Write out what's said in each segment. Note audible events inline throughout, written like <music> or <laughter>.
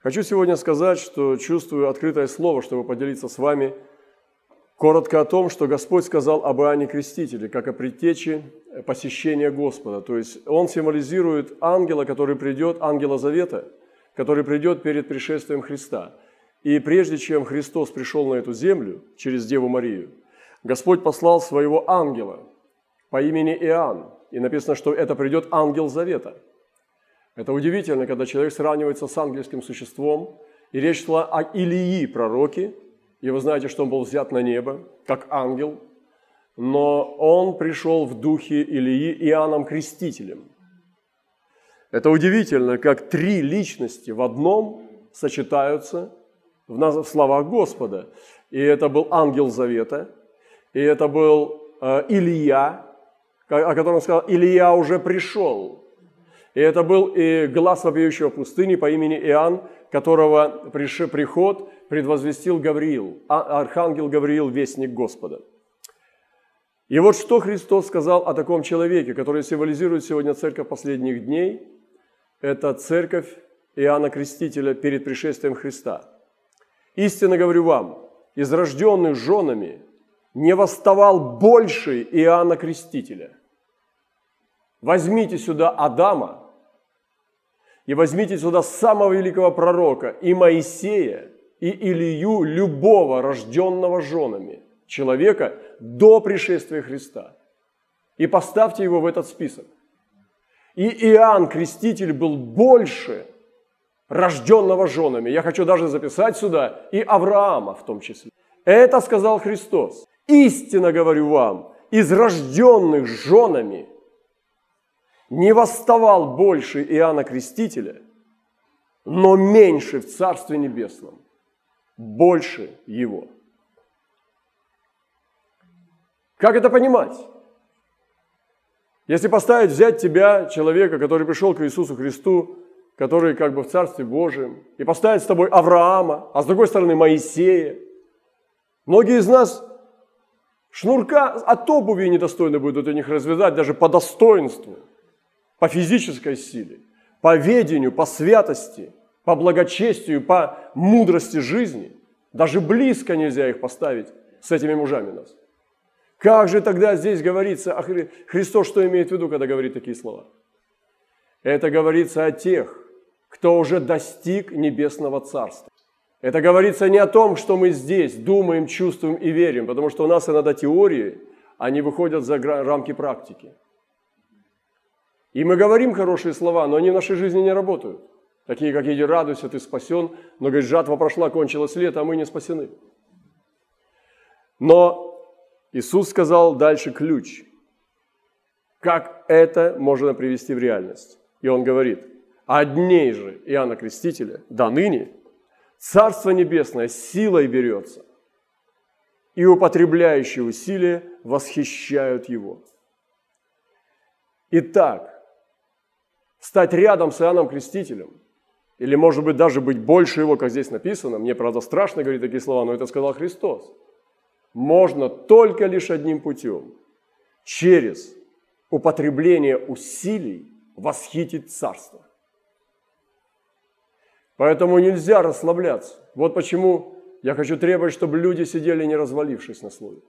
Хочу сегодня сказать, что чувствую открытое слово, чтобы поделиться с вами коротко о том, что Господь сказал об Иоанне Крестителе, как о предтече посещения Господа. То есть он символизирует ангела, который придет, ангела Завета, который придет перед пришествием Христа. И прежде чем Христос пришел на эту землю через Деву Марию, Господь послал своего ангела по имени Иоанн. И написано, что это придет ангел Завета. Это удивительно, когда человек сравнивается с ангельским существом, и речь шла о Илии, пророке, и вы знаете, что он был взят на небо, как ангел, но он пришел в духе Илии Иоанном Крестителем. Это удивительно, как три личности в одном сочетаются в словах Господа. И это был ангел Завета, и это был э, Илья, о котором сказал, Илья уже пришел. И это был и глаз вопиющего пустыни по имени Иоанн, которого приход предвозвестил Гавриил, а, архангел Гавриил, вестник Господа. И вот что Христос сказал о таком человеке, который символизирует сегодня церковь последних дней. Это церковь Иоанна Крестителя перед пришествием Христа. Истинно говорю вам, из рожденных женами не восставал больше Иоанна Крестителя. Возьмите сюда Адама и возьмите сюда самого великого пророка и Моисея, и Илью, любого рожденного женами человека до пришествия Христа. И поставьте его в этот список. И Иоанн Креститель был больше рожденного женами. Я хочу даже записать сюда и Авраама в том числе. Это сказал Христос. Истинно говорю вам, из рожденных женами не восставал больше Иоанна Крестителя, но меньше в Царстве Небесном, больше его. Как это понимать? Если поставить, взять тебя, человека, который пришел к Иисусу Христу, который как бы в Царстве Божьем, и поставить с тобой Авраама, а с другой стороны Моисея, многие из нас Шнурка от обуви недостойны будут у них развязать даже по достоинству, по физической силе, по ведению, по святости, по благочестию, по мудрости жизни. Даже близко нельзя их поставить с этими мужами нас. Как же тогда здесь говорится, а Христос что имеет в виду, когда говорит такие слова? Это говорится о тех, кто уже достиг небесного царства. Это говорится не о том, что мы здесь думаем, чувствуем и верим, потому что у нас иногда теории, они выходят за рамки практики. И мы говорим хорошие слова, но они в нашей жизни не работают. Такие, как «Иди радуйся, ты спасен», но, говорит, жатва прошла, кончилось лето, а мы не спасены. Но Иисус сказал дальше ключ. Как это можно привести в реальность? И Он говорит, «От дней же Иоанна Крестителя до ныне – Царство Небесное силой берется, и употребляющие усилия восхищают его. Итак, стать рядом с Иоанном Крестителем, или, может быть, даже быть больше его, как здесь написано, мне, правда, страшно говорить такие слова, но это сказал Христос, можно только лишь одним путем, через употребление усилий восхитить Царство. Поэтому нельзя расслабляться. Вот почему я хочу требовать, чтобы люди сидели не развалившись на слове.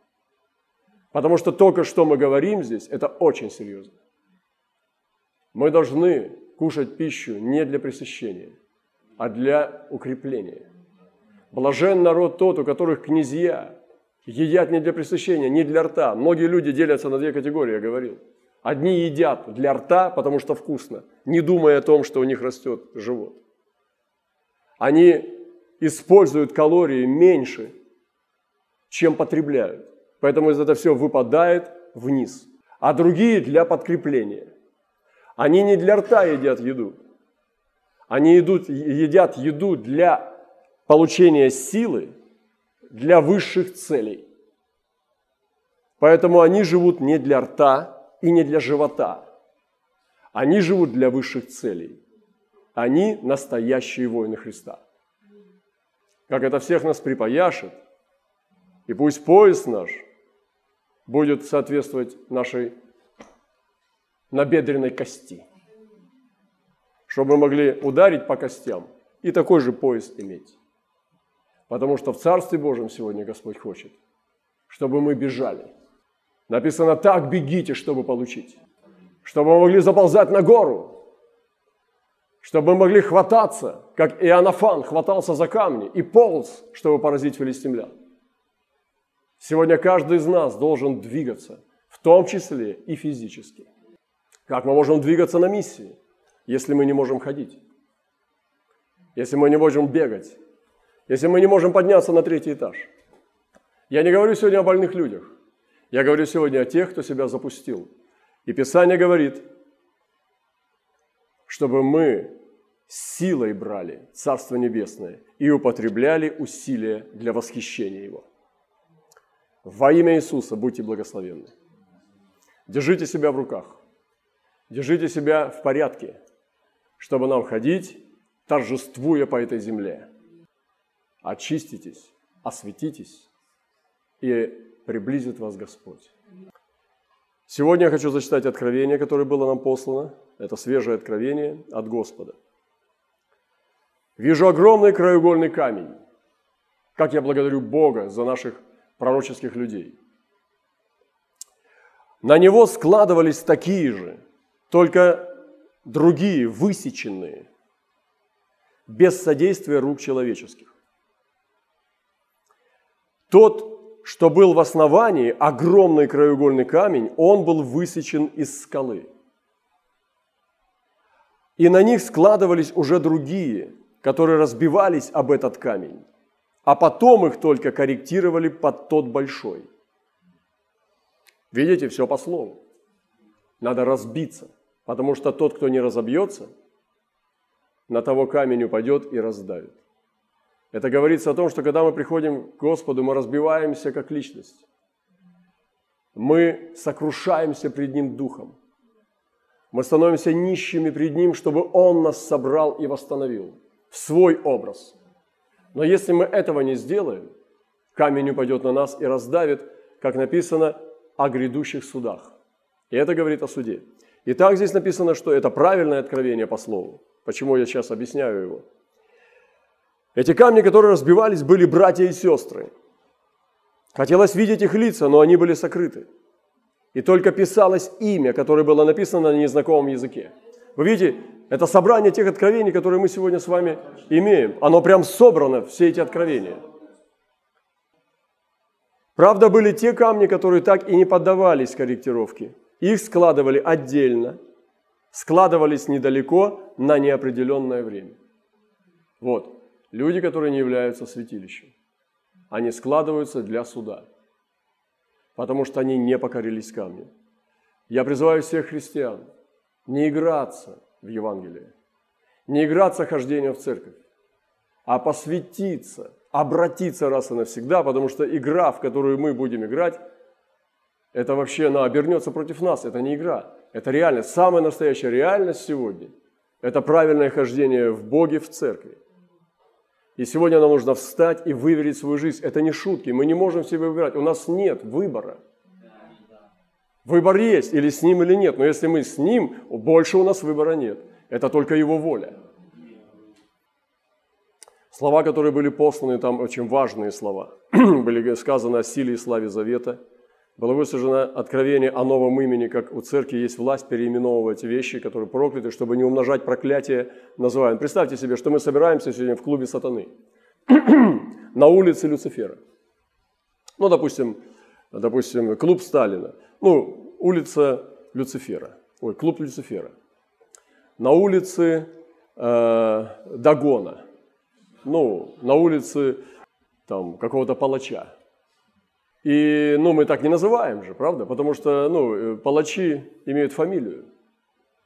Потому что только что мы говорим здесь, это очень серьезно. Мы должны кушать пищу не для пресыщения, а для укрепления. Блажен народ тот, у которых князья едят не для пресыщения, не для рта. Многие люди делятся на две категории, я говорил. Одни едят для рта, потому что вкусно, не думая о том, что у них растет живот они используют калории меньше, чем потребляют. Поэтому это все выпадает вниз. А другие для подкрепления. Они не для рта едят еду. Они едут, едят еду для получения силы, для высших целей. Поэтому они живут не для рта и не для живота. Они живут для высших целей. Они настоящие воины Христа. Как это всех нас припаяшет, и пусть пояс наш будет соответствовать нашей набедренной кости, чтобы мы могли ударить по костям и такой же поезд иметь. Потому что в Царстве Божьем сегодня Господь хочет, чтобы мы бежали. Написано так, бегите, чтобы получить. Чтобы мы могли заползать на гору, чтобы мы могли хвататься, как Иоаннафан хватался за камни и полз, чтобы поразить филистимлян. Сегодня каждый из нас должен двигаться, в том числе и физически. Как мы можем двигаться на миссии, если мы не можем ходить? Если мы не можем бегать? Если мы не можем подняться на третий этаж? Я не говорю сегодня о больных людях. Я говорю сегодня о тех, кто себя запустил. И Писание говорит, чтобы мы силой брали Царство Небесное и употребляли усилия для восхищения Его. Во имя Иисуса будьте благословенны. Держите себя в руках. Держите себя в порядке, чтобы нам ходить, торжествуя по этой земле. Очиститесь, осветитесь, и приблизит вас Господь. Сегодня я хочу зачитать откровение, которое было нам послано. Это свежее откровение от Господа. Вижу огромный краеугольный камень. Как я благодарю Бога за наших пророческих людей. На него складывались такие же, только другие, высеченные, без содействия рук человеческих. Тот, что был в основании, огромный краеугольный камень, он был высечен из скалы. И на них складывались уже другие, которые разбивались об этот камень, а потом их только корректировали под тот большой. Видите, все по слову. Надо разбиться, потому что тот, кто не разобьется, на того камень упадет и раздавит. Это говорится о том, что когда мы приходим к Господу, мы разбиваемся как личность. Мы сокрушаемся пред Ним духом. Мы становимся нищими пред Ним, чтобы Он нас собрал и восстановил в свой образ. Но если мы этого не сделаем, камень упадет на нас и раздавит, как написано, о грядущих судах. И это говорит о суде. И так здесь написано, что это правильное откровение по слову. Почему я сейчас объясняю его? Эти камни, которые разбивались, были братья и сестры. Хотелось видеть их лица, но они были сокрыты. И только писалось имя, которое было написано на незнакомом языке. Вы видите, это собрание тех откровений, которые мы сегодня с вами имеем. Оно прям собрано, все эти откровения. Правда, были те камни, которые так и не поддавались корректировке. Их складывали отдельно, складывались недалеко на неопределенное время. Вот, люди, которые не являются святилищем. Они складываются для суда, потому что они не покорились камню. Я призываю всех христиан не играться в Евангелии. Не играться хождением в церковь, а посвятиться, обратиться раз и навсегда, потому что игра, в которую мы будем играть, это вообще она обернется против нас. Это не игра, это реальность. Самая настоящая реальность сегодня – это правильное хождение в Боге, в церкви. И сегодня нам нужно встать и выверить свою жизнь. Это не шутки, мы не можем себе выбирать. У нас нет выбора. Выбор есть, или с ним, или нет. Но если мы с ним, больше у нас выбора нет. Это только его воля. Слова, которые были посланы, там очень важные слова. <clears throat> были сказаны о силе и славе завета. Было высажено откровение о новом имени, как у церкви есть власть переименовывать вещи, которые прокляты, чтобы не умножать проклятие называем. Представьте себе, что мы собираемся сегодня в клубе сатаны <clears throat> на улице Люцифера. Ну, допустим, допустим, клуб Сталина – ну, улица Люцифера, ой, клуб Люцифера. На улице э, Дагона, ну, на улице там какого-то палача. И, ну, мы так не называем же, правда? Потому что, ну, э, палачи имеют фамилию.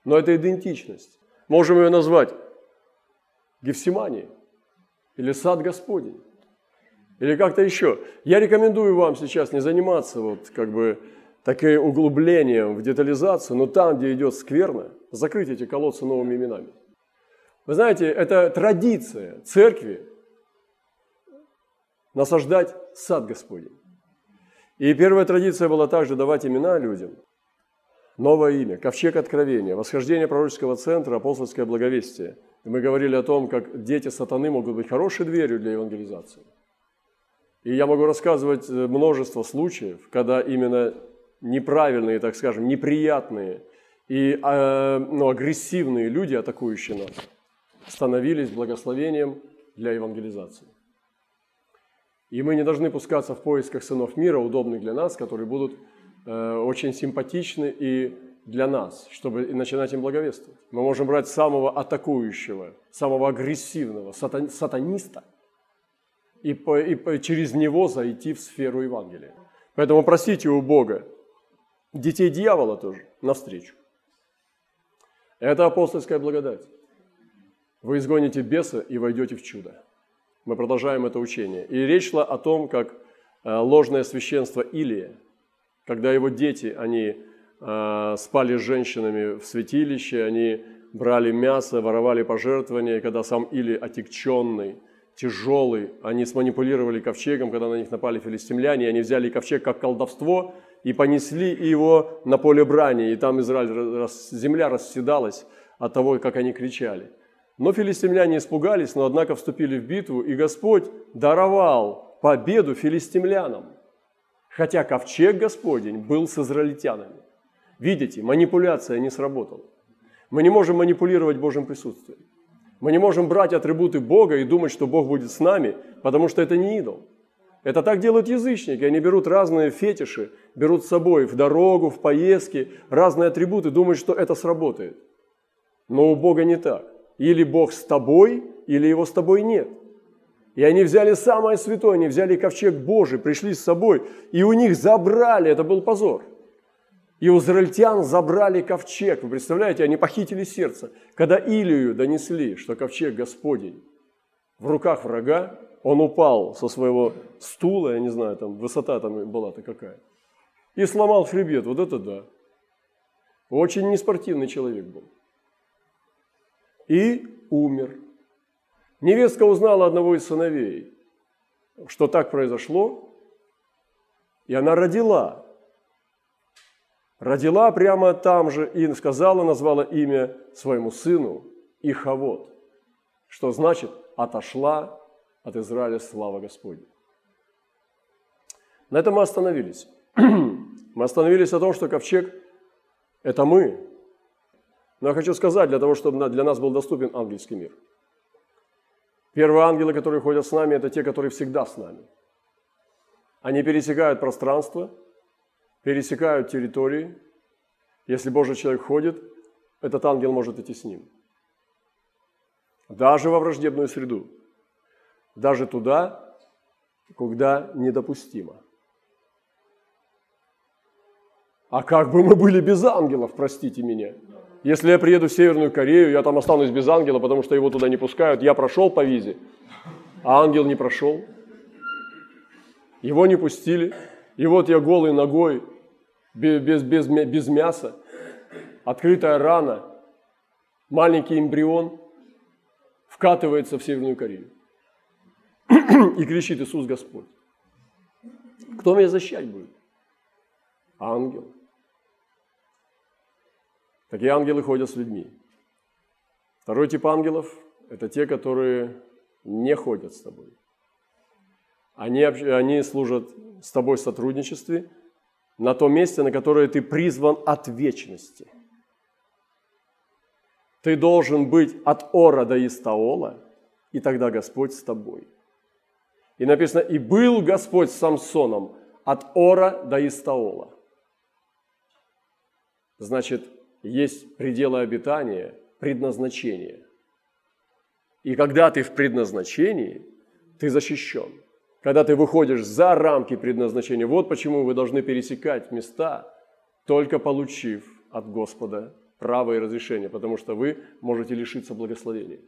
Но это идентичность. Можем ее назвать Гефсимани или Сад Господень. Или как-то еще. Я рекомендую вам сейчас не заниматься вот как бы такое углублением в детализацию, но там, где идет скверно, закрыть эти колодцы новыми именами. Вы знаете, это традиция церкви насаждать сад Господень. И первая традиция была также давать имена людям. Новое имя, ковчег откровения, восхождение пророческого центра, апостольское благовестие. Мы говорили о том, как дети сатаны могут быть хорошей дверью для евангелизации. И я могу рассказывать э, множество случаев, когда именно неправильные, так скажем, неприятные и э, ну, агрессивные люди, атакующие нас, становились благословением для евангелизации. И мы не должны пускаться в поисках сынов мира, удобных для нас, которые будут э, очень симпатичны и для нас, чтобы начинать им благовествовать. Мы можем брать самого атакующего, самого агрессивного сатан, сатаниста и, по, и по, через него зайти в сферу Евангелия. Поэтому просите у Бога детей дьявола тоже навстречу. Это апостольская благодать. Вы изгоните беса и войдете в чудо. Мы продолжаем это учение. И речь шла о том, как э, ложное священство Илия, когда его дети, они э, спали с женщинами в святилище, они брали мясо, воровали пожертвования, и когда сам Или отекченный, тяжелый, они сманипулировали ковчегом, когда на них напали филистимляне, и они взяли ковчег как колдовство и понесли его на поле брани, и там Израиль, земля расседалась от того, как они кричали – но филистимляне испугались, но однако вступили в битву, и Господь даровал победу филистимлянам, хотя ковчег Господень был с израильтянами. Видите, манипуляция не сработала. Мы не можем манипулировать Божьим присутствием. Мы не можем брать атрибуты Бога и думать, что Бог будет с нами, потому что это не идол. Это так делают язычники. Они берут разные фетиши, берут с собой в дорогу, в поездки, разные атрибуты, думают, что это сработает. Но у Бога не так. Или Бог с тобой, или его с тобой нет. И они взяли самое святое, они взяли ковчег Божий, пришли с собой, и у них забрали, это был позор. И у израильтян забрали ковчег, вы представляете, они похитили сердце. Когда Илию донесли, что ковчег Господень в руках врага, он упал со своего стула, я не знаю, там высота там была-то какая, и сломал хребет, вот это да. Очень неспортивный человек был и умер. Невестка узнала одного из сыновей, что так произошло, и она родила. Родила прямо там же и сказала, назвала имя своему сыну Ихавод, что значит «отошла от Израиля слава Господня». На этом мы остановились. <clears throat> Мы остановились о том, что ковчег – это мы, но я хочу сказать, для того, чтобы для нас был доступен ангельский мир. Первые ангелы, которые ходят с нами, это те, которые всегда с нами. Они пересекают пространство, пересекают территории. Если Божий человек ходит, этот ангел может идти с ним. Даже во враждебную среду. Даже туда, куда недопустимо. А как бы мы были без ангелов, простите меня? Если я приеду в Северную Корею, я там останусь без ангела, потому что его туда не пускают. Я прошел по визе, а ангел не прошел. Его не пустили. И вот я голый ногой, без, без, без мяса, открытая рана, маленький эмбрион вкатывается в Северную Корею. <clears throat> И кричит Иисус Господь. Кто меня защищать будет? Ангел. Такие ангелы ходят с людьми. Второй тип ангелов – это те, которые не ходят с тобой. Они, они служат с тобой в сотрудничестве на том месте, на которое ты призван от вечности. Ты должен быть от Ора до Истаола, и тогда Господь с тобой. И написано, и был Господь с Самсоном от Ора до Истаола. Значит, есть пределы обитания, предназначение. И когда ты в предназначении, ты защищен. Когда ты выходишь за рамки предназначения, вот почему вы должны пересекать места, только получив от Господа право и разрешение, потому что вы можете лишиться благословения.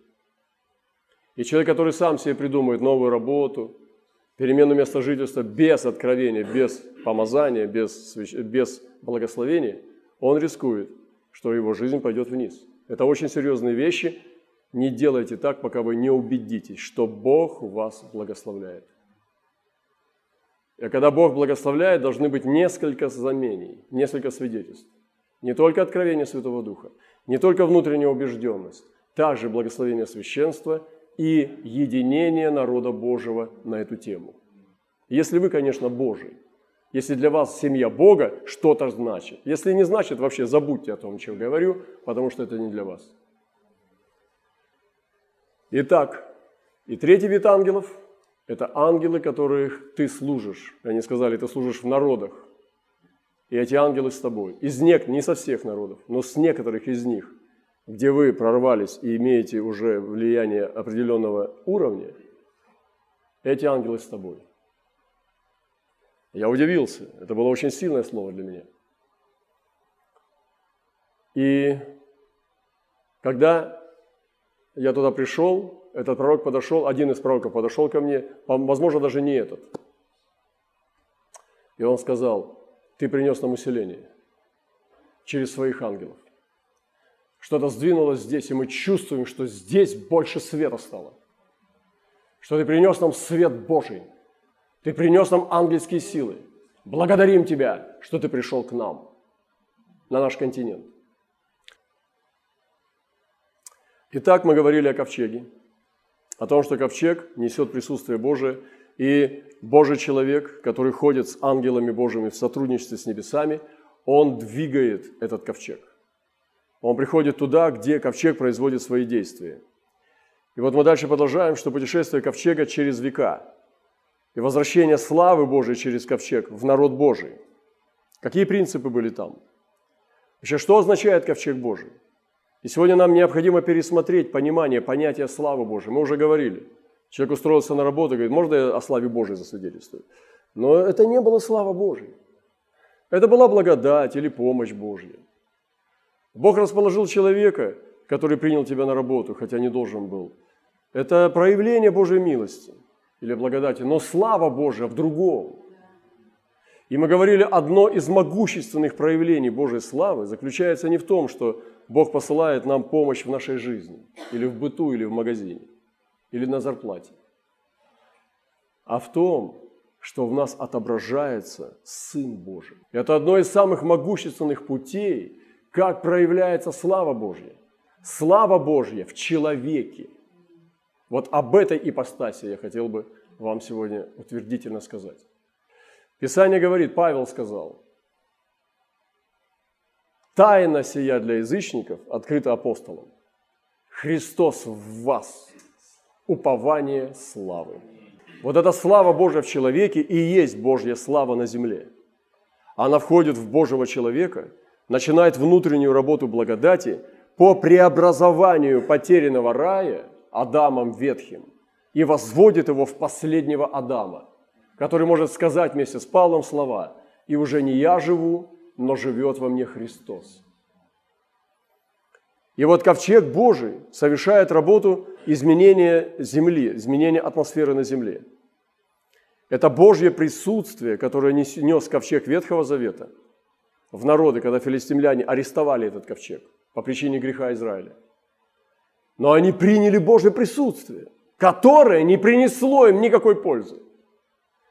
И человек, который сам себе придумывает новую работу, перемену места жительства без откровения, без помазания, без, без благословения, он рискует что его жизнь пойдет вниз. Это очень серьезные вещи. Не делайте так, пока вы не убедитесь, что Бог вас благословляет. И когда Бог благословляет, должны быть несколько замений, несколько свидетельств. Не только откровение Святого Духа, не только внутренняя убежденность, также благословение священства и единение народа Божьего на эту тему. Если вы, конечно, Божий. Если для вас семья Бога что-то значит. Если не значит, вообще забудьте о том, чем говорю, потому что это не для вас. Итак, и третий вид ангелов – это ангелы, которых ты служишь. Они сказали, ты служишь в народах. И эти ангелы с тобой. Из нек, не со всех народов, но с некоторых из них, где вы прорвались и имеете уже влияние определенного уровня, эти ангелы с тобой. Я удивился. Это было очень сильное слово для меня. И когда я туда пришел, этот пророк подошел, один из пророков подошел ко мне, возможно, даже не этот. И он сказал, ты принес нам усиление через своих ангелов. Что-то сдвинулось здесь, и мы чувствуем, что здесь больше света стало. Что ты принес нам свет Божий. Ты принес нам ангельские силы. Благодарим Тебя, что Ты пришел к нам, на наш континент. Итак, мы говорили о ковчеге, о том, что ковчег несет присутствие Божие, и Божий человек, который ходит с ангелами Божьими в сотрудничестве с небесами, он двигает этот ковчег. Он приходит туда, где ковчег производит свои действия. И вот мы дальше продолжаем, что путешествие ковчега через века и возвращение славы Божией через ковчег в народ Божий. Какие принципы были там? Вообще, что означает ковчег Божий? И сегодня нам необходимо пересмотреть понимание, понятия славы Божией. Мы уже говорили. Человек устроился на работу говорит, можно я о славе Божией засвидетельствую? Но это не была слава Божья. Это была благодать или помощь Божья. Бог расположил человека, который принял тебя на работу, хотя не должен был. Это проявление Божьей милости или благодати, но слава Божья в другом. И мы говорили, одно из могущественных проявлений Божьей славы заключается не в том, что Бог посылает нам помощь в нашей жизни, или в быту, или в магазине, или на зарплате, а в том, что в нас отображается Сын Божий. Это одно из самых могущественных путей, как проявляется слава Божья. Слава Божья в человеке. Вот об этой ипостаси я хотел бы вам сегодня утвердительно сказать. Писание говорит, Павел сказал, Тайна сия для язычников открыта апостолом. Христос в вас, упование славы. Вот эта слава Божья в человеке и есть Божья слава на земле. Она входит в Божьего человека, начинает внутреннюю работу благодати по преобразованию потерянного рая Адамом Ветхим и возводит его в последнего Адама, который может сказать вместе с Павлом слова «И уже не я живу, но живет во мне Христос. И вот ковчег Божий совершает работу изменения земли, изменения атмосферы на земле. Это Божье присутствие, которое нес ковчег Ветхого Завета в народы, когда филистимляне арестовали этот ковчег по причине греха Израиля. Но они приняли Божье присутствие, которое не принесло им никакой пользы,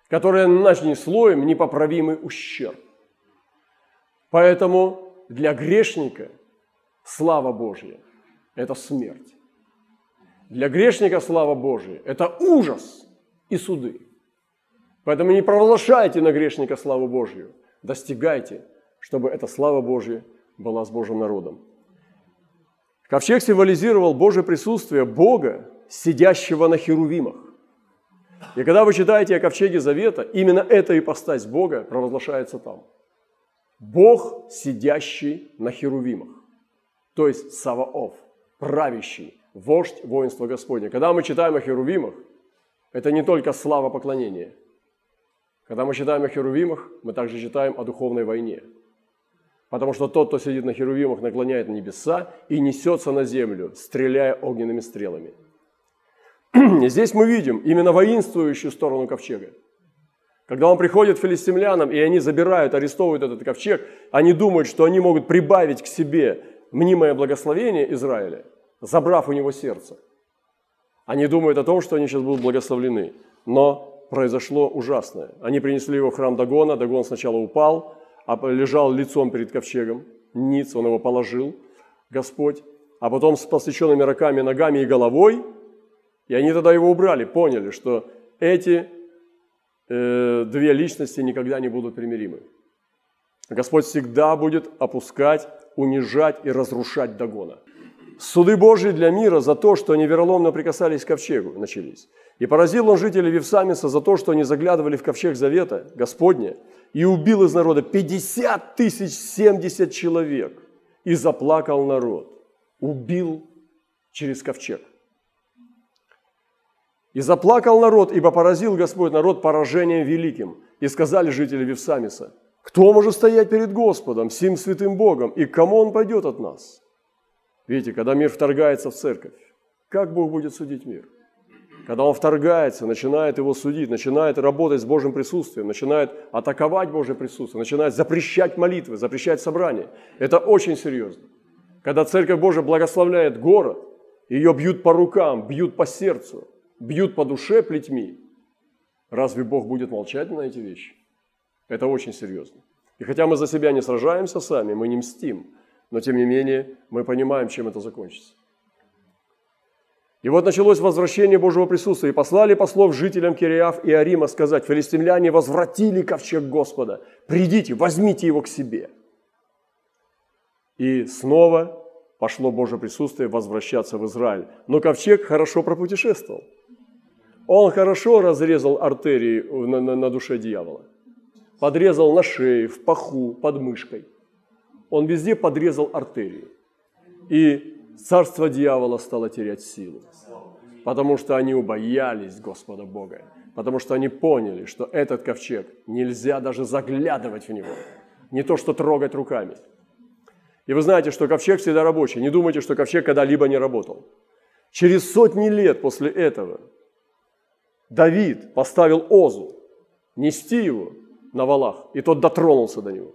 которое нанесло им непоправимый ущерб. Поэтому для грешника слава Божья – это смерть. Для грешника слава Божья – это ужас и суды. Поэтому не провозглашайте на грешника славу Божью. Достигайте, чтобы эта слава Божья была с Божьим народом. Ковчег символизировал Божье присутствие Бога, сидящего на херувимах. И когда вы читаете о ковчеге Завета, именно эта ипостась Бога провозглашается там – Бог, сидящий на херувимах, то есть Саваоф, правящий, вождь воинства Господня. Когда мы читаем о херувимах, это не только слава поклонения. Когда мы читаем о херувимах, мы также читаем о духовной войне. Потому что тот, кто сидит на херувимах, наклоняет на небеса и несется на землю, стреляя огненными стрелами. <clears throat> Здесь мы видим именно воинствующую сторону ковчега. Когда он приходит филистимлянам, и они забирают, арестовывают этот ковчег, они думают, что они могут прибавить к себе мнимое благословение Израиля, забрав у него сердце. Они думают о том, что они сейчас будут благословлены. Но произошло ужасное. Они принесли его в храм Дагона, Дагон сначала упал, лежал лицом перед ковчегом, ниц, он его положил, Господь, а потом с посвященными руками, ногами и головой. И они тогда его убрали, поняли, что эти э, две личности никогда не будут примиримы. Господь всегда будет опускать, унижать и разрушать догона. Суды Божьи для мира за то, что они вероломно прикасались к ковчегу, начались. И поразил он жителей Вифсамиса за то, что они заглядывали в ковчег завета Господня, и убил из народа 50 тысяч 70 человек, и заплакал народ. Убил через ковчег. И заплакал народ, ибо поразил Господь народ поражением великим. И сказали жители Вифсамиса, кто может стоять перед Господом, сим святым Богом, и к кому он пойдет от нас? Видите, когда мир вторгается в церковь, как Бог будет судить мир? Когда он вторгается, начинает его судить, начинает работать с Божьим присутствием, начинает атаковать Божье присутствие, начинает запрещать молитвы, запрещать собрания. Это очень серьезно. Когда Церковь Божия благословляет город, ее бьют по рукам, бьют по сердцу, бьют по душе плетьми, разве Бог будет молчать на эти вещи? Это очень серьезно. И хотя мы за себя не сражаемся сами, мы не мстим, но тем не менее мы понимаем, чем это закончится. И вот началось возвращение Божьего присутствия. И послали послов жителям Кириаф и Арима сказать, филистимляне возвратили ковчег Господа, придите, возьмите его к себе. И снова пошло Божье присутствие возвращаться в Израиль. Но ковчег хорошо пропутешествовал. Он хорошо разрезал артерии на, на, на душе дьявола. Подрезал на шее, в паху, под мышкой. Он везде подрезал артерии. И царство дьявола стало терять силу. Потому что они убоялись Господа Бога. Потому что они поняли, что этот ковчег нельзя даже заглядывать в него. Не то, что трогать руками. И вы знаете, что ковчег всегда рабочий. Не думайте, что ковчег когда-либо не работал. Через сотни лет после этого Давид поставил Озу нести его на валах, и тот дотронулся до него.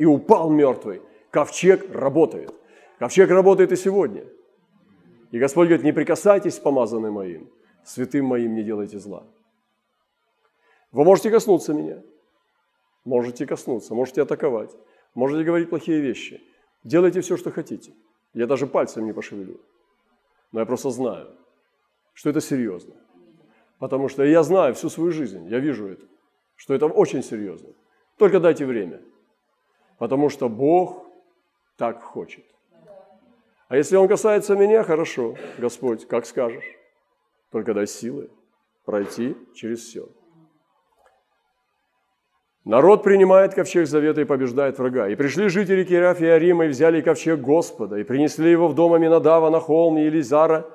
И упал мертвый. Ковчег работает. Ковчег работает и сегодня. И Господь говорит, не прикасайтесь помазанным моим, святым моим не делайте зла. Вы можете коснуться меня, можете коснуться, можете атаковать, можете говорить плохие вещи. Делайте все, что хотите. Я даже пальцем не пошевелю. Но я просто знаю, что это серьезно. Потому что я знаю всю свою жизнь, я вижу это, что это очень серьезно. Только дайте время. Потому что Бог так хочет. А если он касается меня, хорошо, Господь, как скажешь. Только дай силы пройти через все. Народ принимает ковчег завета и побеждает врага. И пришли жители Кирафа и Арима и взяли ковчег Господа, и принесли его в дом Аминадава на холм Елизара,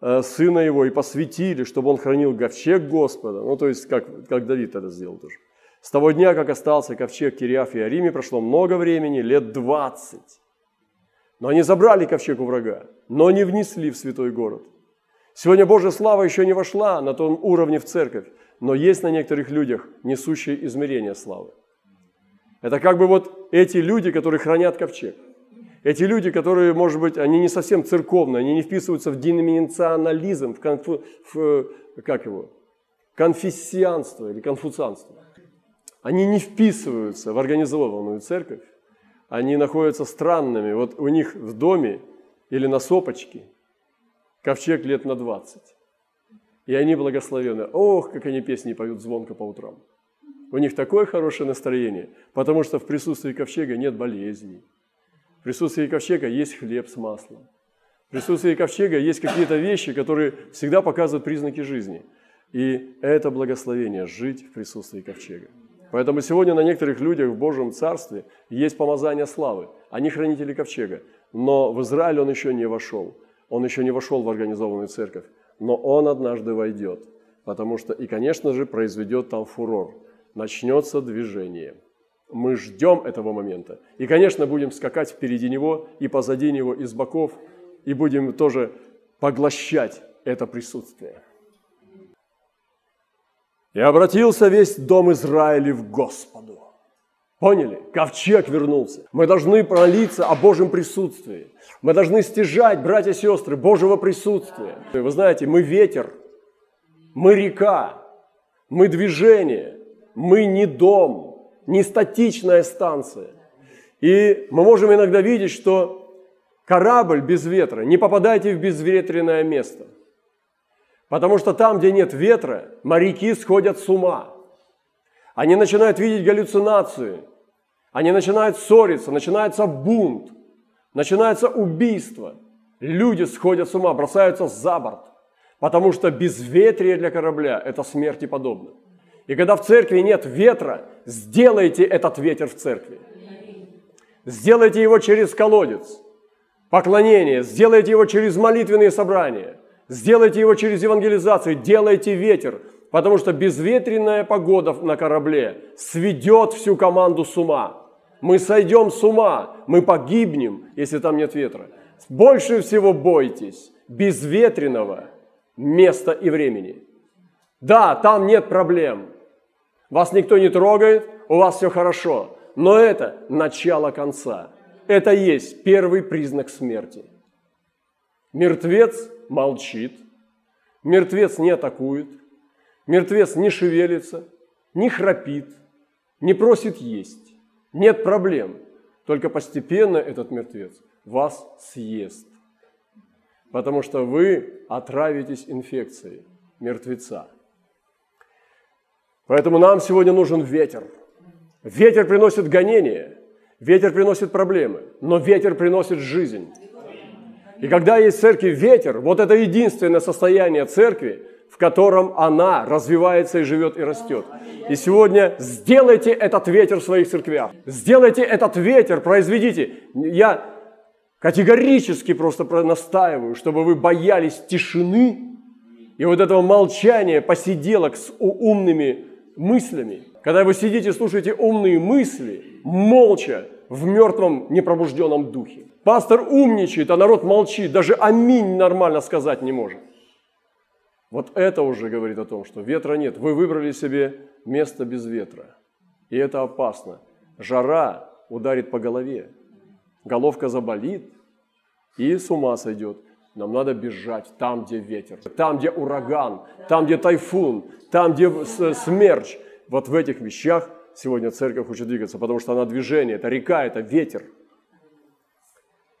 э, сына его, и посвятили, чтобы он хранил ковчег Господа. Ну, то есть, как, как Давид это сделал тоже. С того дня, как остался ковчег Кириаф и Ариме, прошло много времени, лет двадцать. Но они забрали ковчег у врага, но не внесли в святой город. Сегодня Божья слава еще не вошла на том уровне в церковь, но есть на некоторых людях несущие измерения славы. Это как бы вот эти люди, которые хранят ковчег. Эти люди, которые, может быть, они не совсем церковные, они не вписываются в деноминационализм, в, конфу, в как его, конфессианство или конфуцианство. Они не вписываются в организованную церковь, они находятся странными. Вот у них в доме или на сопочке ковчег лет на 20. И они благословенны. Ох, как они песни поют звонко по утрам. У них такое хорошее настроение, потому что в присутствии ковчега нет болезней. В присутствии ковчега есть хлеб с маслом. В присутствии ковчега есть какие-то вещи, которые всегда показывают признаки жизни. И это благословение – жить в присутствии ковчега. Поэтому сегодня на некоторых людях в Божьем Царстве есть помазание славы. Они хранители ковчега. Но в Израиль он еще не вошел. Он еще не вошел в организованную церковь. Но он однажды войдет. Потому что, и, конечно же, произведет там фурор. Начнется движение. Мы ждем этого момента. И, конечно, будем скакать впереди него и позади него, из боков. И будем тоже поглощать это присутствие. И обратился весь дом Израилев к Господу. Поняли? Ковчег вернулся. Мы должны пролиться о Божьем присутствии. Мы должны стяжать, братья и сестры, Божьего присутствия. Вы знаете, мы ветер, мы река, мы движение, мы не дом, не статичная станция. И мы можем иногда видеть, что корабль без ветра, не попадайте в безветренное место. Потому что там, где нет ветра, моряки сходят с ума. Они начинают видеть галлюцинации, они начинают ссориться, начинается бунт, начинается убийство. Люди сходят с ума, бросаются за борт, потому что безветрие для корабля – это смерти подобно. И когда в церкви нет ветра, сделайте этот ветер в церкви. Сделайте его через колодец, поклонение, сделайте его через молитвенные собрания, сделайте его через евангелизацию, делайте ветер, потому что безветренная погода на корабле сведет всю команду с ума. Мы сойдем с ума, мы погибнем, если там нет ветра. Больше всего бойтесь безветренного места и времени. Да, там нет проблем. Вас никто не трогает, у вас все хорошо. Но это начало конца. Это есть первый признак смерти. Мертвец молчит, мертвец не атакует, мертвец не шевелится, не храпит, не просит есть. Нет проблем. Только постепенно этот мертвец вас съест. Потому что вы отравитесь инфекцией мертвеца. Поэтому нам сегодня нужен ветер. Ветер приносит гонение, ветер приносит проблемы, но ветер приносит жизнь. И когда есть в церкви ветер, вот это единственное состояние церкви, в котором она развивается и живет и растет. И сегодня сделайте этот ветер в своих церквях. Сделайте этот ветер, произведите. Я категорически просто настаиваю, чтобы вы боялись тишины и вот этого молчания посиделок с умными мыслями. Когда вы сидите, слушаете умные мысли, молча, в мертвом непробужденном духе. Пастор умничает, а народ молчит, даже аминь нормально сказать не может. Вот это уже говорит о том, что ветра нет. Вы выбрали себе место без ветра. И это опасно. Жара ударит по голове. Головка заболит и с ума сойдет. Нам надо бежать там, где ветер, там, где ураган, там, где тайфун, там, где смерч. Вот в этих вещах сегодня церковь хочет двигаться, потому что она движение, это река, это ветер.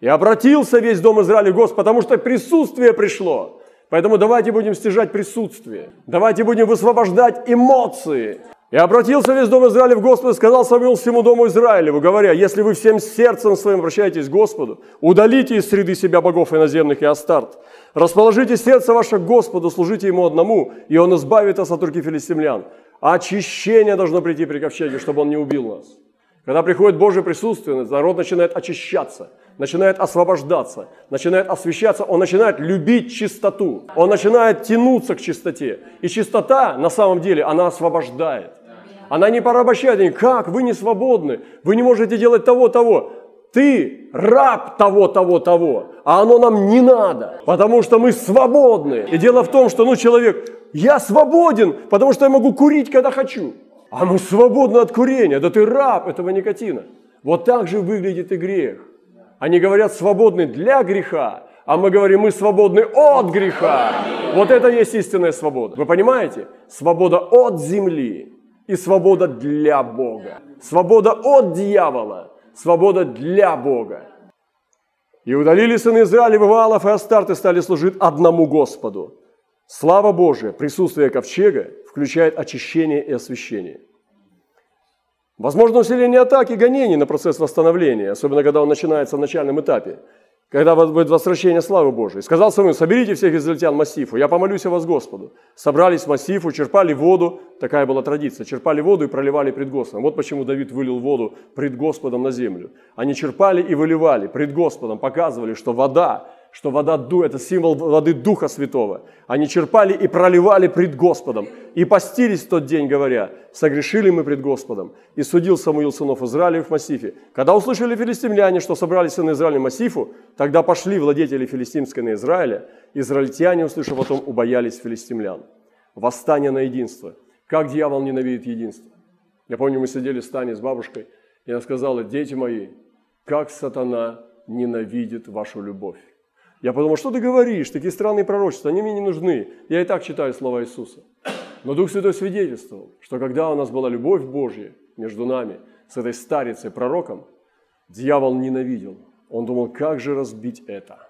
И обратился весь дом Израиля Господь, потому что присутствие пришло. Поэтому давайте будем стяжать присутствие. Давайте будем высвобождать эмоции. И обратился весь дом Израиля в Господа и сказал Самуил всему дому Израилеву, говоря, если вы всем сердцем своим обращаетесь к Господу, удалите из среды себя богов иноземных и Астарт. Расположите сердце ваше к Господу, служите Ему одному, и Он избавит вас от руки филистимлян. Очищение должно прийти при ковчеге, чтобы Он не убил нас. Когда приходит Божье присутствие, народ начинает очищаться – начинает освобождаться, начинает освещаться, он начинает любить чистоту, он начинает тянуться к чистоте. И чистота на самом деле, она освобождает. Она не порабощает, как, вы не свободны, вы не можете делать того, того. Ты раб того, того, того, а оно нам не надо, потому что мы свободны. И дело в том, что ну, человек, я свободен, потому что я могу курить, когда хочу. А мы свободны от курения, да ты раб этого никотина. Вот так же выглядит и грех. Они говорят свободны для греха, а мы говорим, мы свободны от греха. Вот это есть истинная свобода. Вы понимаете? Свобода от земли и свобода для Бога. Свобода от дьявола, свобода для Бога. И удалили сыны Израиля Ваалов и Астарты стали служить одному Господу. Слава Божия, присутствие ковчега включает очищение и освящение. Возможно усиление атаки и гонений на процесс восстановления, особенно когда он начинается в начальном этапе, когда будет возвращение славы Божией. Сказал Самуил, соберите всех израильтян массифу, я помолюсь о вас Господу. Собрались массифу, черпали воду, такая была традиция, черпали воду и проливали пред Господом. Вот почему Давид вылил воду пред Господом на землю. Они черпали и выливали пред Господом, показывали, что вода что вода ду – это символ воды Духа Святого. Они черпали и проливали пред Господом. И постились в тот день, говоря, согрешили мы пред Господом. И судил Самуил сынов Израиля в Массифе. Когда услышали филистимляне, что собрались сыны Израиля в Массифу, тогда пошли владетели филистимской на Израиля. Израильтяне, услышав потом, убоялись филистимлян. Восстание на единство. Как дьявол ненавидит единство. Я помню, мы сидели в стане с бабушкой, и она сказала, дети мои, как сатана ненавидит вашу любовь. Я подумал, что ты говоришь, такие странные пророчества, они мне не нужны. Я и так читаю слова Иисуса. Но Дух Святой свидетельствовал, что когда у нас была любовь Божья между нами, с этой старицей, пророком, дьявол ненавидел Он думал, как же разбить это.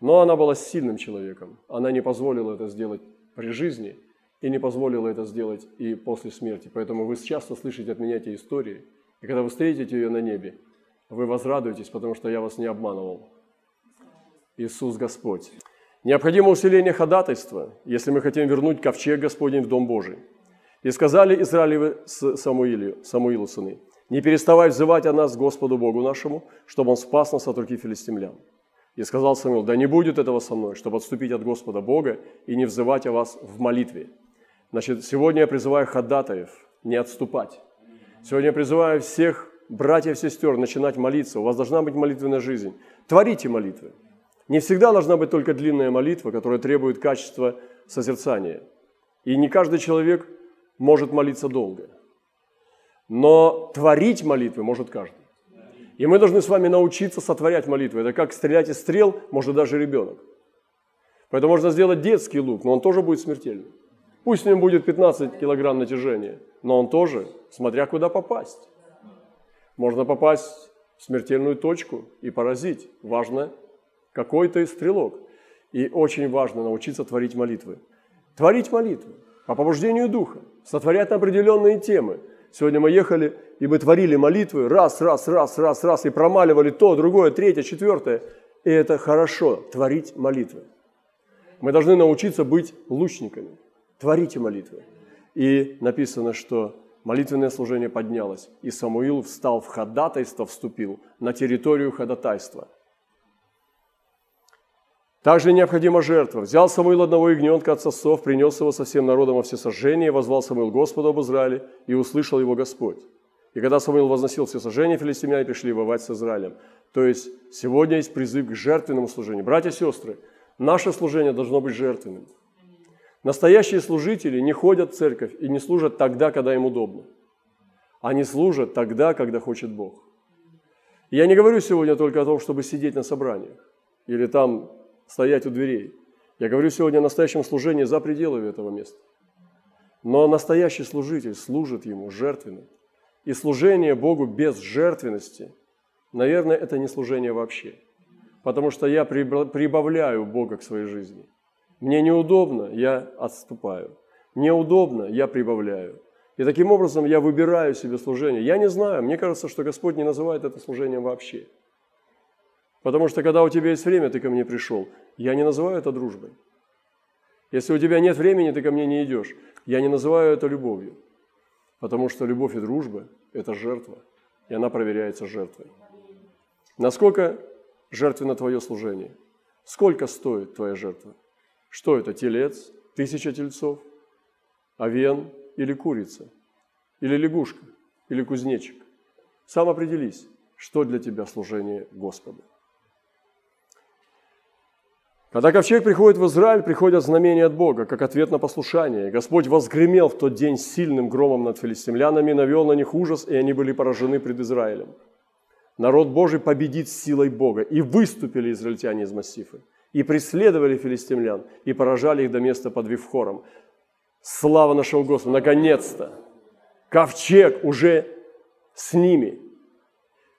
Но она была сильным человеком. Она не позволила это сделать при жизни и не позволила это сделать и после смерти. Поэтому вы часто слышите от меня эти истории. И когда вы встретите ее на небе, вы возрадуетесь, потому что я вас не обманывал. Иисус Господь. Необходимо усиление ходатайства, если мы хотим вернуть ковчег Господень в Дом Божий. И сказали Израилевы Самуилу, Самуилу сыны, не переставай взывать о нас Господу Богу нашему, чтобы Он спас нас от руки филистимлян. И сказал Самуил, да не будет этого со мной, чтобы отступить от Господа Бога и не взывать о вас в молитве. Значит, сегодня я призываю ходатаев не отступать. Сегодня я призываю всех братьев и сестер начинать молиться. У вас должна быть молитвенная жизнь. Творите молитвы. Не всегда должна быть только длинная молитва, которая требует качества созерцания. И не каждый человек может молиться долго. Но творить молитвы может каждый. И мы должны с вами научиться сотворять молитвы. Это как стрелять из стрел, может даже ребенок. Поэтому можно сделать детский лук, но он тоже будет смертельным. Пусть в нем будет 15 килограмм натяжения, но он тоже, смотря куда попасть. Можно попасть в смертельную точку и поразить. Важно какой то стрелок. И очень важно научиться творить молитвы. Творить молитвы по побуждению Духа, сотворять определенные темы. Сегодня мы ехали, и мы творили молитвы раз, раз, раз, раз, раз, и промаливали то, другое, третье, четвертое. И это хорошо, творить молитвы. Мы должны научиться быть лучниками. Творите молитвы. И написано, что молитвенное служение поднялось, и Самуил встал в ходатайство, вступил на территорию ходатайства – также необходима жертва. Взял Самуил одного ягненка от сосов, принес его со всем народом во всесожжение, возвал Самуил Господу об Израиле, и услышал его Господь. И когда Самуил возносил все сожжения, филистимляне пришли воевать с Израилем. То есть сегодня есть призыв к жертвенному служению. Братья и сестры, наше служение должно быть жертвенным. Настоящие служители не ходят в церковь и не служат тогда, когда им удобно. Они служат тогда, когда хочет Бог. Я не говорю сегодня только о том, чтобы сидеть на собраниях или там стоять у дверей. Я говорю сегодня о настоящем служении за пределами этого места. Но настоящий служитель служит ему жертвенно. И служение Богу без жертвенности, наверное, это не служение вообще. Потому что я прибавляю Бога к своей жизни. Мне неудобно, я отступаю. Мне удобно, я прибавляю. И таким образом я выбираю себе служение. Я не знаю, мне кажется, что Господь не называет это служением вообще. Потому что когда у тебя есть время, ты ко мне пришел. Я не называю это дружбой. Если у тебя нет времени, ты ко мне не идешь. Я не называю это любовью. Потому что любовь и дружба – это жертва. И она проверяется жертвой. Насколько жертвенно твое служение? Сколько стоит твоя жертва? Что это, телец, тысяча тельцов, овен или курица? Или лягушка? Или кузнечик? Сам определись, что для тебя служение Господу. Когда ковчег приходит в Израиль, приходят знамения от Бога, как ответ на послушание. Господь возгремел в тот день сильным громом над филистимлянами, навел на них ужас, и они были поражены пред Израилем. Народ Божий победит силой Бога. И выступили израильтяне из Массифы, и преследовали филистимлян, и поражали их до места под Вивхором. Слава нашему Господу! Наконец-то! Ковчег уже с ними.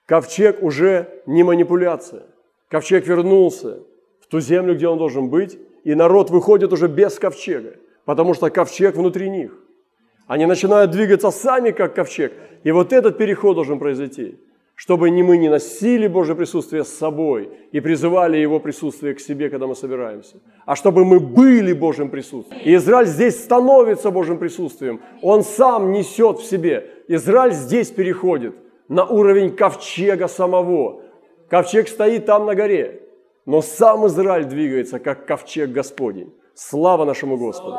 Ковчег уже не манипуляция. Ковчег вернулся в ту землю, где он должен быть, и народ выходит уже без ковчега, потому что ковчег внутри них. Они начинают двигаться сами, как ковчег. И вот этот переход должен произойти, чтобы не мы не носили Божье присутствие с собой и призывали Его присутствие к себе, когда мы собираемся, а чтобы мы были Божьим присутствием. И Израиль здесь становится Божьим присутствием. Он сам несет в себе. Израиль здесь переходит на уровень ковчега самого. Ковчег стоит там на горе. Но сам Израиль двигается, как ковчег Господень. Слава нашему Господу!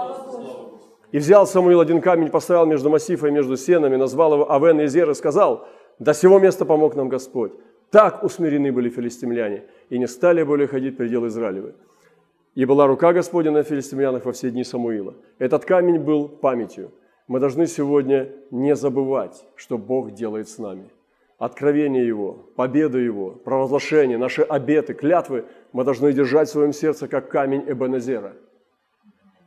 И взял Самуил один камень, поставил между массифой и между сенами, назвал его Авен Изер и сказал, до сего места помог нам Господь. Так усмирены были филистимляне, и не стали более ходить предел Израилевы. И была рука Господня на филистимлянах во все дни Самуила. Этот камень был памятью. Мы должны сегодня не забывать, что Бог делает с нами откровение Его, победу Его, провозглашение, наши обеты, клятвы мы должны держать в своем сердце, как камень Эбенезера.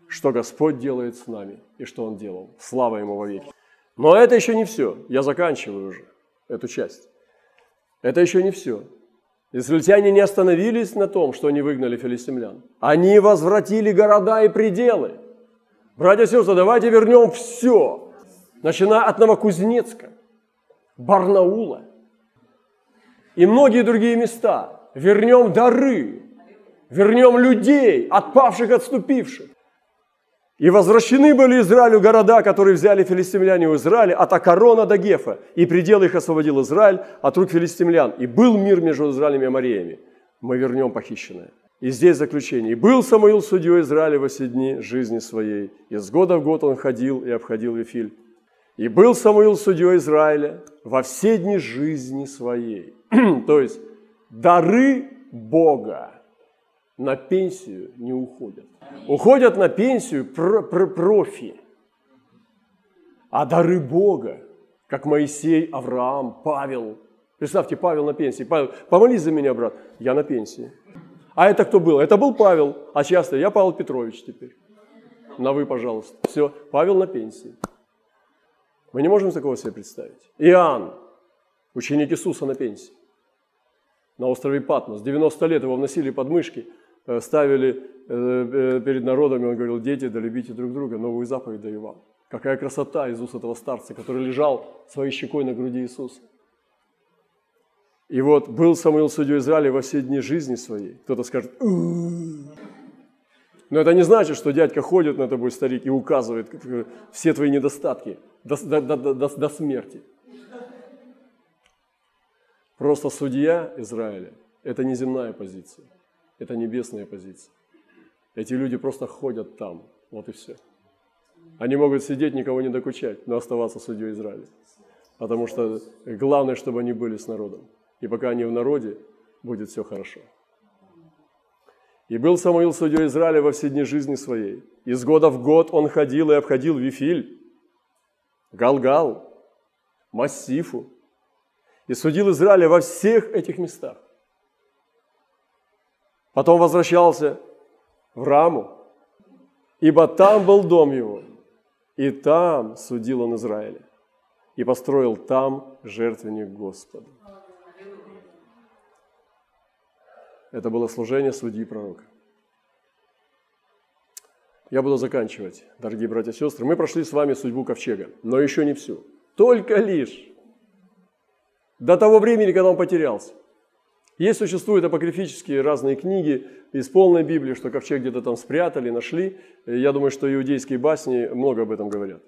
Что Господь делает с нами и что Он делал. Слава Ему во веки. Но это еще не все. Я заканчиваю уже эту часть. Это еще не все. Израильтяне не остановились на том, что они выгнали филистимлян. Они возвратили города и пределы. Братья и сестры, давайте вернем все, начиная от Новокузнецка, Барнаула и многие другие места. Вернем дары, вернем людей, отпавших, отступивших. И возвращены были Израилю города, которые взяли филистимляне у Израиля, от Акарона до Гефа, и пределы их освободил Израиль от рук филистимлян. И был мир между Израилем и Мариями. Мы вернем похищенное. И здесь заключение. «И был Самуил судьей Израиля во все дни жизни своей. И с года в год он ходил и обходил Вифиль. И был Самуил судьей Израиля во все дни жизни своей». <clears throat> То есть дары Бога на пенсию не уходят. Уходят на пенсию пр пр профи. А дары Бога, как Моисей, Авраам, Павел. Представьте, Павел на пенсии. Павел, помолись за меня, брат. Я на пенсии. А это кто был? Это был Павел. А часто я Павел Петрович теперь. На вы, пожалуйста. Все, Павел на пенсии. Мы не можем такого себе представить. Иоанн, ученик Иисуса на пенсии. На острове Патмос. 90 лет его вносили под мышки – Э, ставили э, э, перед народами, он говорил, дети, да любите друг друга, новую заповедь даю вам. Какая красота из этого старца, который лежал своей щекой на груди Иисуса. И вот был Самуил судьей Израиля во все дни жизни своей. Кто-то скажет, но это не значит, что дядька ходит на тобой, старик, и указывает все твои недостатки до, до, до, до, до смерти. Просто судья Израиля – это не земная позиция. Это небесная позиция. Эти люди просто ходят там. Вот и все. Они могут сидеть, никого не докучать, но оставаться судьей Израиля. Потому что главное, чтобы они были с народом. И пока они в народе, будет все хорошо. И был Самуил судьей Израиля во все дни жизни своей. Из года в год он ходил и обходил Вифиль, Галгал, Массифу. И судил Израиля во всех этих местах. Потом возвращался в Раму, ибо там был дом его, и там судил он Израиля, и построил там жертвенник Господу. Это было служение судьи пророка. Я буду заканчивать, дорогие братья и сестры. Мы прошли с вами судьбу ковчега, но еще не всю. Только лишь до того времени, когда он потерялся. Есть, существуют апокрифические разные книги из полной Библии, что ковчег где-то там спрятали, нашли. Я думаю, что иудейские басни много об этом говорят.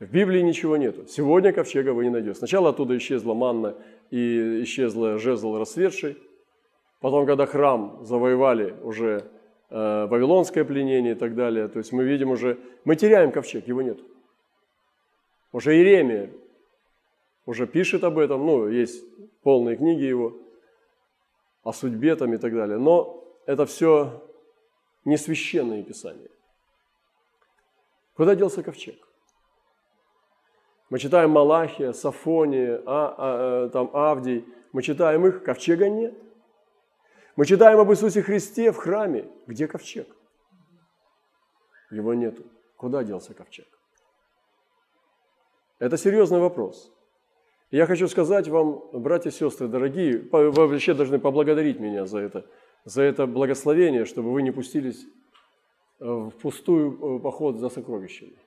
В Библии ничего нету. Сегодня ковчега вы не найдете. Сначала оттуда исчезла манна и исчезла жезл расцветший. Потом, когда храм завоевали уже э, вавилонское пленение и так далее, то есть мы видим уже, мы теряем ковчег, его нет. Уже Иеремия уже пишет об этом, ну, есть полные книги его о судьбе там и так далее. Но это все не священные писания. Куда делся ковчег? Мы читаем Малахия, Сафония, а, а, а, там Авдий. Мы читаем их, ковчега нет. Мы читаем об Иисусе Христе в храме. Где ковчег? Его нету. Куда делся ковчег? Это серьезный вопрос. Я хочу сказать вам, братья и сестры, дорогие, вы вообще должны поблагодарить меня за это, за это благословение, чтобы вы не пустились э, в пустую э, поход за сокровищами.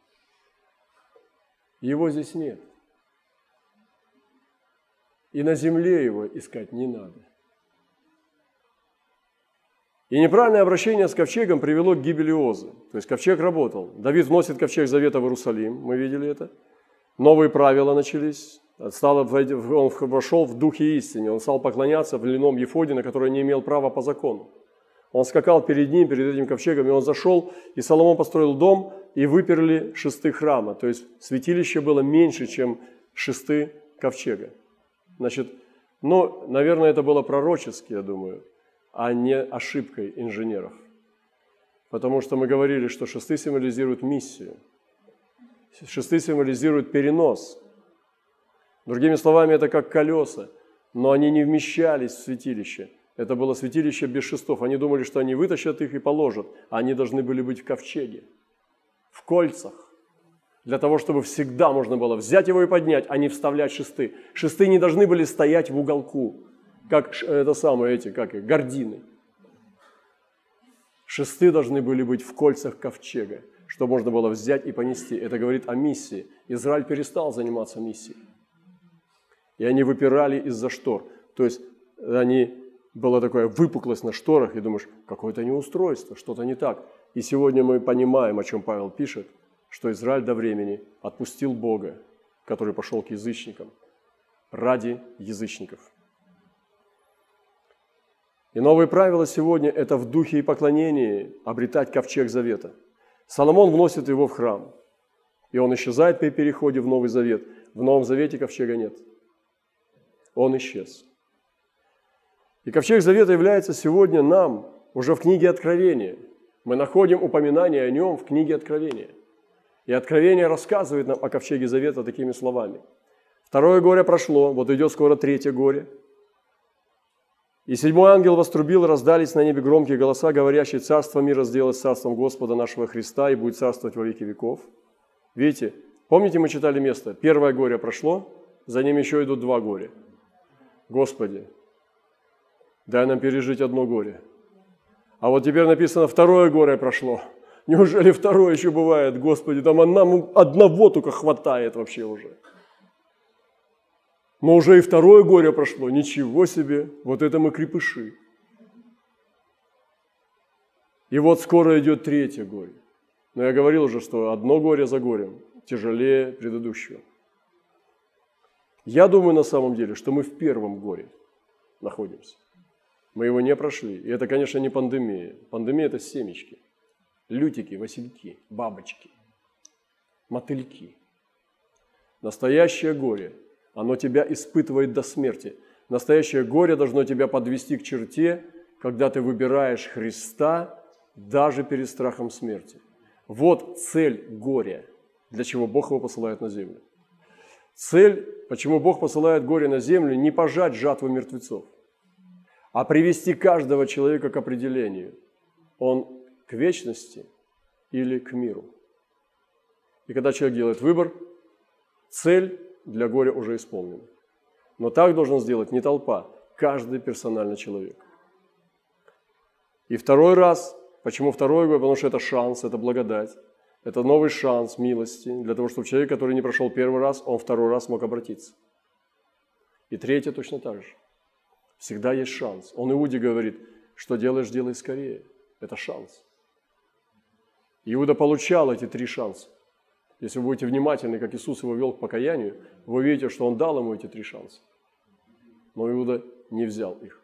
Его здесь нет. И на земле его искать не надо. И неправильное обращение с ковчегом привело к гибели Озы. То есть ковчег работал. Давид вносит ковчег завета в Иерусалим, мы видели это. Новые правила начались, стал, он вошел в духе истине, он стал поклоняться в льняном Ефоде, на который не имел права по закону. Он скакал перед ним, перед этим ковчегом, и он зашел, и Соломон построил дом, и выперли шесты храма. То есть святилище было меньше, чем шесты ковчега. Значит, ну, наверное, это было пророчески, я думаю, а не ошибкой инженеров. Потому что мы говорили, что шесты символизируют миссию. Шесты символизируют перенос – Другими словами, это как колеса, но они не вмещались в святилище. Это было святилище без шестов. Они думали, что они вытащат их и положат, а они должны были быть в ковчеге, в кольцах, для того, чтобы всегда можно было взять его и поднять, а не вставлять шесты. Шесты не должны были стоять в уголку. Как это самое, эти, как их, гордины. Шесты должны были быть в кольцах ковчега, что можно было взять и понести. Это говорит о миссии. Израиль перестал заниматься миссией. И они выпирали из-за штор. То есть они, была такая выпуклость на шторах, и думаешь, какое-то неустройство, что-то не так. И сегодня мы понимаем, о чем Павел пишет, что Израиль до времени отпустил Бога, который пошел к язычникам, ради язычников. И новые правила сегодня – это в духе и поклонении обретать ковчег завета. Соломон вносит его в храм, и он исчезает при переходе в Новый Завет. В Новом Завете ковчега нет. Он исчез. И ковчег завета является сегодня нам уже в книге Откровения. Мы находим упоминание о нем в книге Откровения. И Откровение рассказывает нам о ковчеге завета такими словами. Второе горе прошло, вот идет скоро третье горе. И седьмой ангел вострубил, раздались на небе громкие голоса, говорящие, «Царство мира сделать царством Господа нашего Христа и будет царствовать во веки веков». Видите, помните, мы читали место? Первое горе прошло, за ним еще идут два горя. Господи, дай нам пережить одно горе. А вот теперь написано, второе горе прошло – Неужели второе еще бывает, Господи? Там нам одного только хватает вообще уже. Но уже и второе горе прошло. Ничего себе, вот это мы крепыши. И вот скоро идет третье горе. Но я говорил уже, что одно горе за горем тяжелее предыдущего. Я думаю на самом деле, что мы в первом горе находимся. Мы его не прошли. И это, конечно, не пандемия. Пандемия – это семечки лютики, васильки, бабочки, мотыльки. Настоящее горе, оно тебя испытывает до смерти. Настоящее горе должно тебя подвести к черте, когда ты выбираешь Христа даже перед страхом смерти. Вот цель горя, для чего Бог его посылает на землю. Цель, почему Бог посылает горе на землю, не пожать жатву мертвецов, а привести каждого человека к определению. Он к вечности или к миру. И когда человек делает выбор, цель для горя уже исполнена. Но так должен сделать не толпа, каждый персональный человек. И второй раз, почему второй год? Потому что это шанс, это благодать. Это новый шанс милости для того, чтобы человек, который не прошел первый раз, он второй раз мог обратиться. И третье точно так же. Всегда есть шанс. Он Иуде говорит, что делаешь, делай скорее. Это шанс. Иуда получал эти три шанса. Если вы будете внимательны, как Иисус его вел к покаянию, вы увидите, что Он дал ему эти три шанса. Но Иуда не взял их.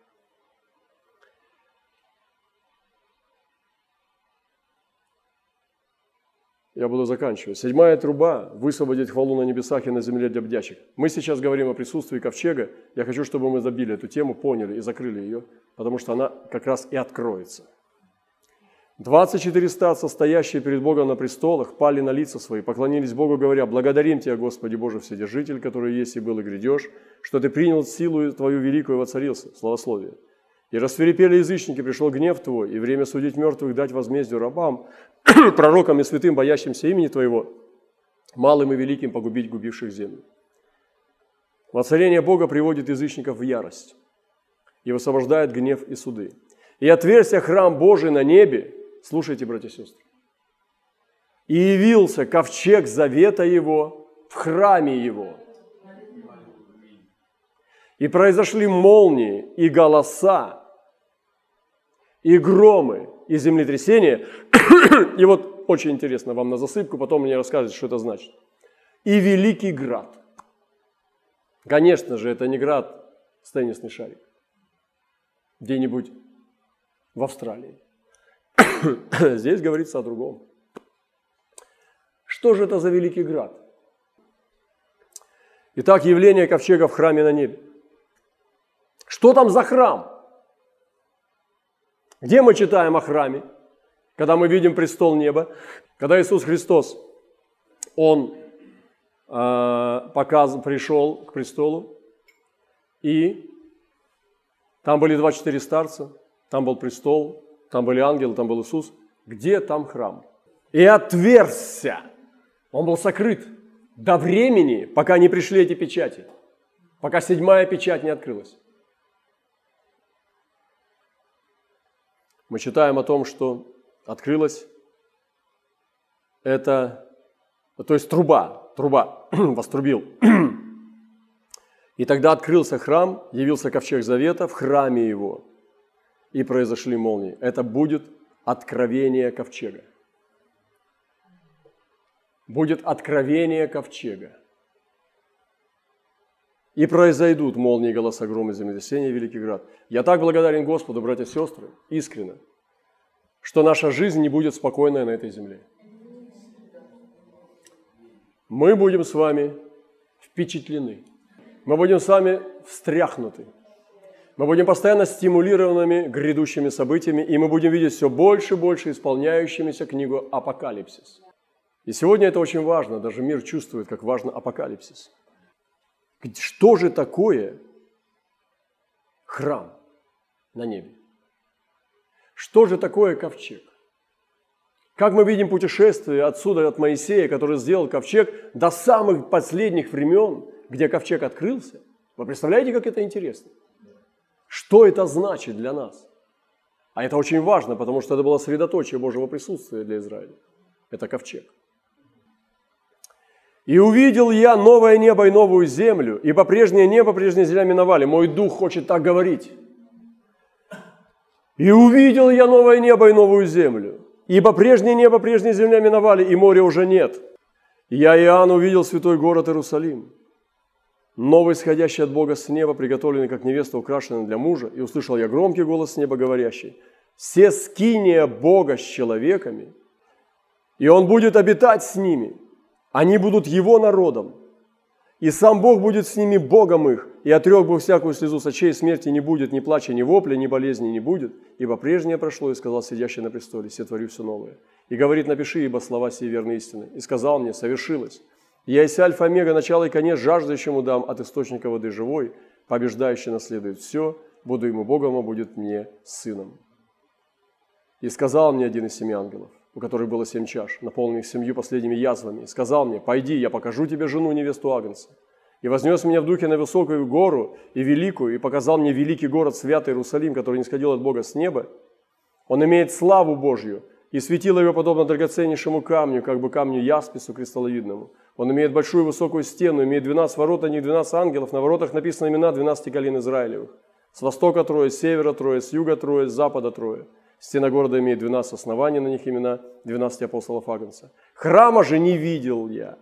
Я буду заканчивать. Седьмая труба – высвободить хвалу на небесах и на земле для бдящих. Мы сейчас говорим о присутствии ковчега. Я хочу, чтобы мы забили эту тему, поняли и закрыли ее, потому что она как раз и откроется. 24 старца, стоящие перед Богом на престолах, пали на лица свои, поклонились Богу, говоря, «Благодарим Тебя, Господи Боже Вседержитель, который есть и был и грядешь, что Ты принял силу Твою великую и воцарился». Славословие. «И расцвирепели язычники, пришел гнев Твой, и время судить мертвых дать возмездию рабам, <clears throat> пророкам и святым, боящимся имени Твоего, малым и великим погубить губивших землю». Воцарение Бога приводит язычников в ярость и высвобождает гнев и суды. И отверся храм Божий на небе, Слушайте, братья и сестры. И явился ковчег завета его в храме его. И произошли молнии и голоса, и громы, и землетрясения. <coughs> И вот очень интересно вам на засыпку, потом мне расскажете, что это значит. И великий град. Конечно же, это не град с теннисный шарик. Где-нибудь в Австралии. <coughs> Здесь говорится о другом. Что же это за великий град? Итак, явление ковчега в храме на небе. Что там за храм? Где мы читаем о храме? Когда мы видим престол неба, когда Иисус Христос, Он э, показ, пришел к престолу, и там были 24 старца, там был престол, там были ангелы, там был Иисус. Где там храм? И отверзся. Он был сокрыт до времени, пока не пришли эти печати, пока седьмая печать не открылась. Мы читаем о том, что открылась это, то есть труба, труба, <clears throat> вострубил. <clears throat> И тогда открылся храм, явился ковчег завета в храме его – и произошли молнии. Это будет откровение ковчега. Будет откровение ковчега. И произойдут молнии, голоса, громы, землетрясения, великий град. Я так благодарен Господу, братья и сестры, искренне, что наша жизнь не будет спокойной на этой земле. Мы будем с вами впечатлены. Мы будем с вами встряхнуты. Мы будем постоянно стимулированными грядущими событиями, и мы будем видеть все больше и больше исполняющимися книгу «Апокалипсис». И сегодня это очень важно, даже мир чувствует, как важно апокалипсис – что же такое храм на небе? Что же такое ковчег? Как мы видим путешествие отсюда, от Моисея, который сделал ковчег, до самых последних времен, где ковчег открылся. Вы представляете, как это интересно? Что это значит для нас? А это очень важно, потому что это было средоточие Божьего присутствия для Израиля. Это ковчег. И увидел я новое небо и новую землю, ибо прежнее небо, прежняя земля миновали. Мой дух хочет так говорить. И увидел я новое небо и новую землю, ибо прежнее небо, прежняя земля миновали, и моря уже нет. Я, Иоанн, увидел святой город Иерусалим, новый, исходящий от Бога с неба, приготовленный, как невеста, украшенная для мужа, и услышал я громкий голос с неба, говорящий, «Все скиния Бога с человеками, и Он будет обитать с ними, они будут его народом. И сам Бог будет с ними Богом их, и отрек бы всякую слезу с очей, смерти не будет, ни плача, ни вопля, ни болезни не будет, ибо прежнее прошло, и сказал сидящий на престоле, все творю все новое. И говорит, напиши, ибо слова сии верны истины. И сказал мне, совершилось. Я есть альфа, омега, начало и конец, жаждущему дам от источника воды живой, побеждающий наследует все, буду ему Богом, а будет мне сыном. И сказал мне один из семи ангелов, у которой было семь чаш, наполненных семью последними язвами, и сказал мне, «Пойди, я покажу тебе жену невесту Агнца». И вознес меня в духе на высокую гору и великую, и показал мне великий город, святый Иерусалим, который не сходил от Бога с неба. Он имеет славу Божью, и светило его подобно драгоценнейшему камню, как бы камню яспису кристаллоидному. Он имеет большую высокую стену, имеет 12 ворот, на них 12 ангелов, на воротах написаны имена 12 колен Израилевых. С востока трое, с севера трое, с юга трое, с запада трое – Стена города имеет 12 оснований, на них имена 12 апостолов Агнца. Храма же не видел я,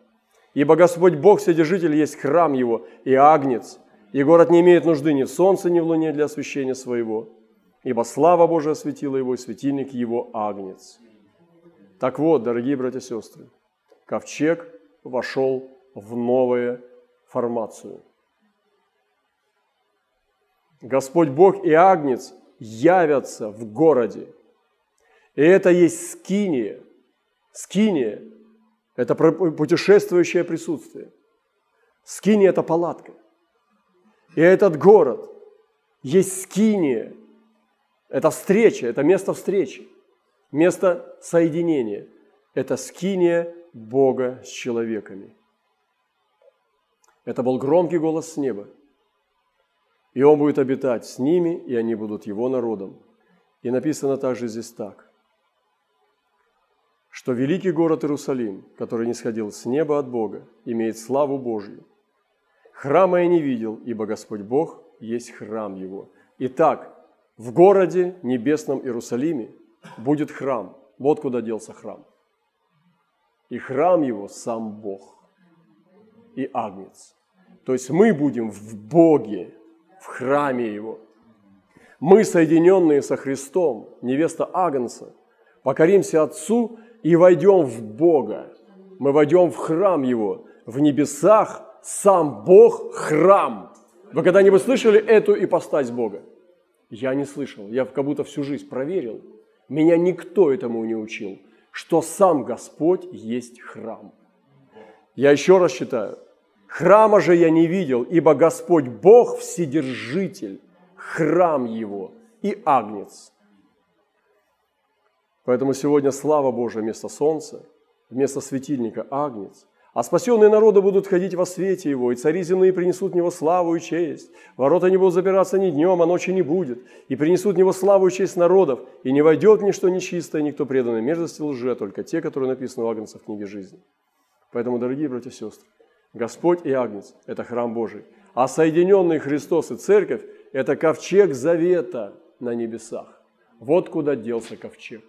ибо Господь Бог Вседержитель есть храм его и Агнец, и город не имеет нужды ни в солнце, ни в луне для освящения своего, ибо слава Божия осветила его, и светильник его Агнец. Так вот, дорогие братья и сестры, ковчег вошел в новую формацию. Господь Бог и Агнец явятся в городе. И это есть скиния. Скиния – это путешествующее присутствие. Скиния – это палатка. И этот город есть скиния. Это встреча, это место встречи, место соединения. Это скиния Бога с человеками. Это был громкий голос с неба – и он будет обитать с ними, и они будут его народом. И написано также здесь так, что великий город Иерусалим, который не сходил с неба от Бога, имеет славу Божью. Храма я не видел, ибо Господь Бог есть храм его. Итак, в городе небесном Иерусалиме будет храм. Вот куда делся храм. И храм его сам Бог и Агнец. То есть мы будем в Боге, в храме Его. Мы, соединенные со Христом, невеста Агнца, покоримся Отцу и войдем в Бога. Мы войдем в храм Его. В небесах сам Бог – храм. Вы когда-нибудь слышали эту ипостась Бога? Я не слышал. Я как будто всю жизнь проверил. Меня никто этому не учил, что сам Господь есть храм. Я еще раз читаю. Храма же я не видел, ибо Господь Бог Вседержитель, храм Его и Агнец. Поэтому сегодня слава Божия вместо солнца, вместо светильника Агнец, А спасенные народы будут ходить во свете Его, и цари земные принесут в Него славу и честь. Ворота не будут запираться ни днем, а ночи не будет. И принесут в Него славу и честь народов, и не войдет ничто нечистое, никто преданный мерзости лже, только те, которые написаны у Агнца в книге жизни. Поэтому, дорогие братья и сестры, Господь и Агнец – это храм Божий, а соединенный Христос и Церковь – это ковчег завета на небесах. Вот куда делся ковчег.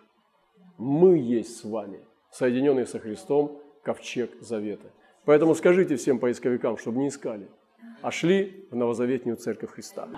Мы есть с вами, соединенные со Христом, ковчег завета. Поэтому скажите всем поисковикам, чтобы не искали, а шли в новозаветнюю церковь Христа.